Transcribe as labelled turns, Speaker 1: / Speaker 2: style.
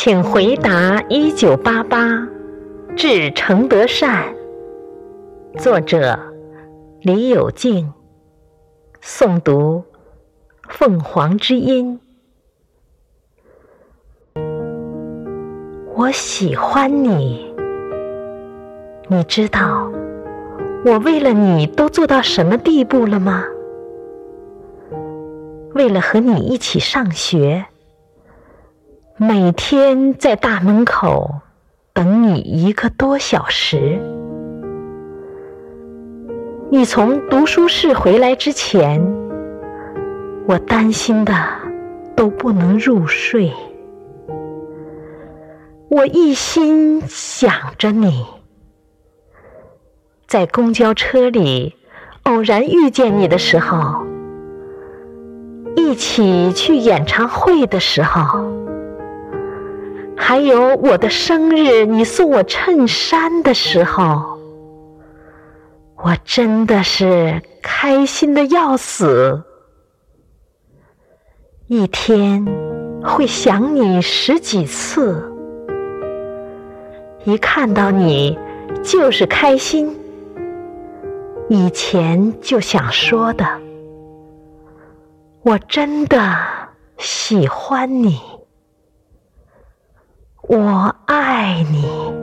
Speaker 1: 请回答一九八八，致程德善。作者：李有静。诵读：凤凰之音。我喜欢你，你知道我为了你都做到什么地步了吗？为了和你一起上学。每天在大门口等你一个多小时。你从读书室回来之前，我担心的都不能入睡。我一心想着你，在公交车里偶然遇见你的时候，一起去演唱会的时候。还有我的生日，你送我衬衫的时候，我真的是开心的要死。一天会想你十几次，一看到你就是开心。以前就想说的，我真的喜欢你。我爱你。